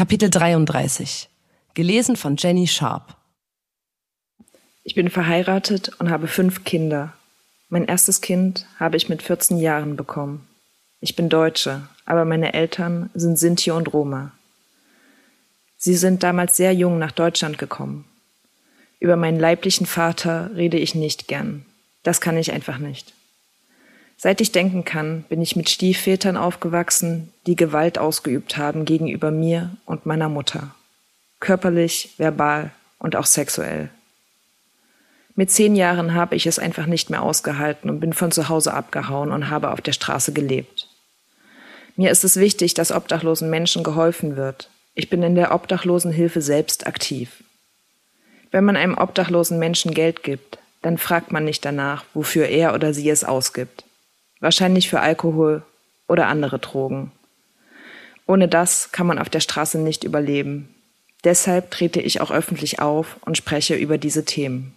Kapitel 33. Gelesen von Jenny Sharp. Ich bin verheiratet und habe fünf Kinder. Mein erstes Kind habe ich mit 14 Jahren bekommen. Ich bin Deutsche, aber meine Eltern sind Sinti und Roma. Sie sind damals sehr jung nach Deutschland gekommen. Über meinen leiblichen Vater rede ich nicht gern. Das kann ich einfach nicht. Seit ich denken kann, bin ich mit Stiefvätern aufgewachsen, die Gewalt ausgeübt haben gegenüber mir und meiner Mutter. Körperlich, verbal und auch sexuell. Mit zehn Jahren habe ich es einfach nicht mehr ausgehalten und bin von zu Hause abgehauen und habe auf der Straße gelebt. Mir ist es wichtig, dass obdachlosen Menschen geholfen wird. Ich bin in der Obdachlosenhilfe selbst aktiv. Wenn man einem obdachlosen Menschen Geld gibt, dann fragt man nicht danach, wofür er oder sie es ausgibt. Wahrscheinlich für Alkohol oder andere Drogen. Ohne das kann man auf der Straße nicht überleben. Deshalb trete ich auch öffentlich auf und spreche über diese Themen.